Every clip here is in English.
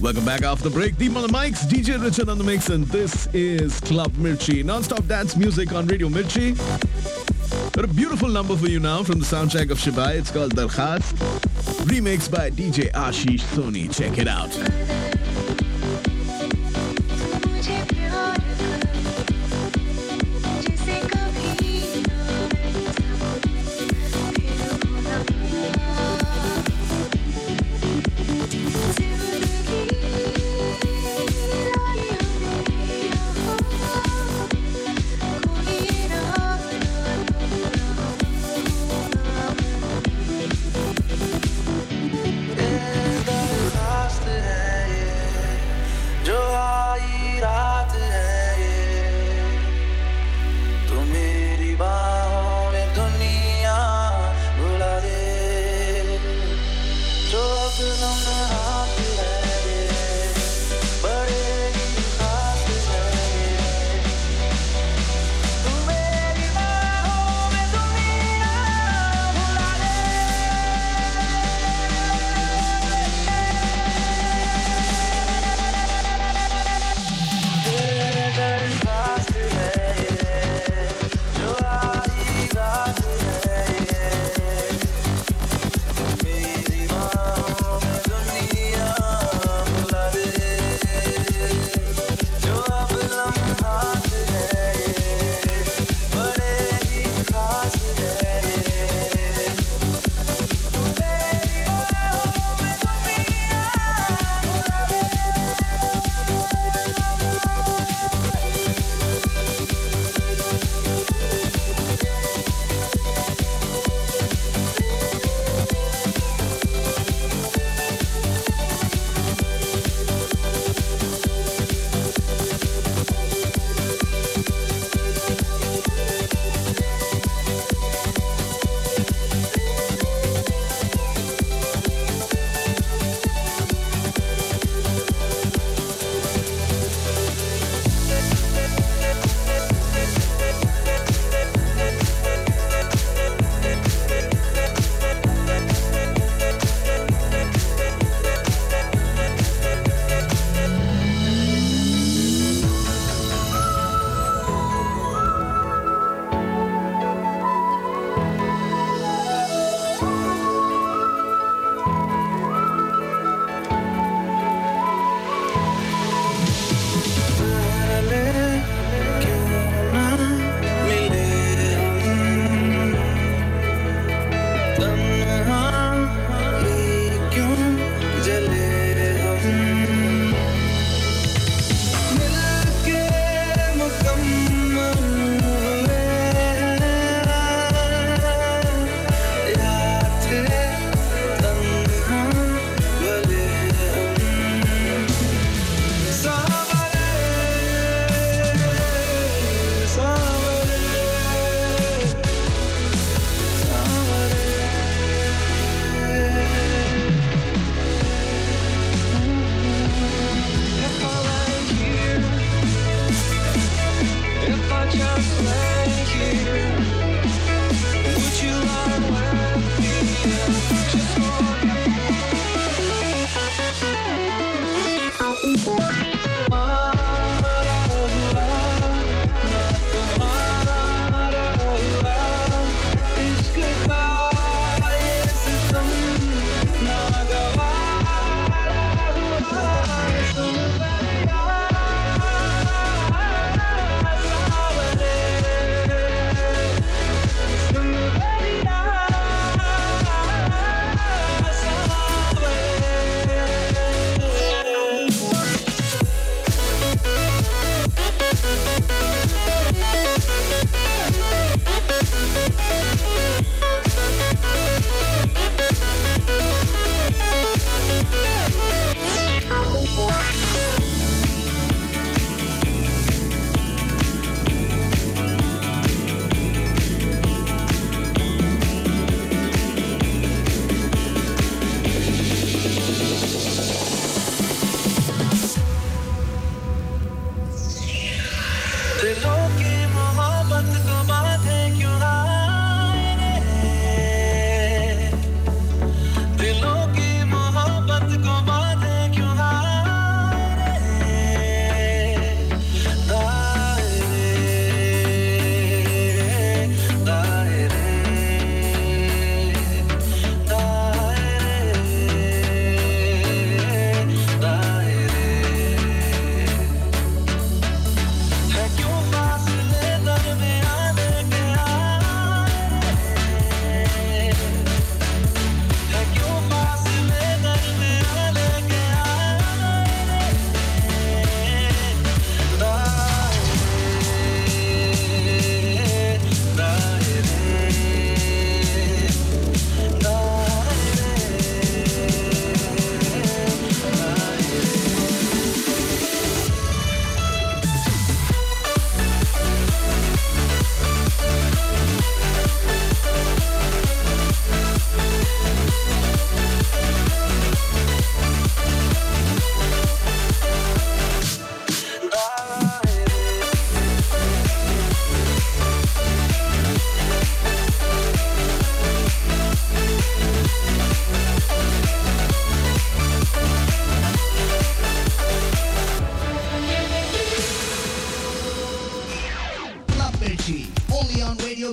Welcome back after the break. Deep on the mics, DJ Richard on the mix, and this is Club Mirchi. Non-stop dance music on Radio Mirchi. Got a beautiful number for you now from the soundtrack of Shivaay. It's called Darkhaast. Remix by DJ Ashish Soni. Check it out.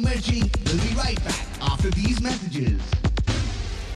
Mirchi. We'll be right back after these messages.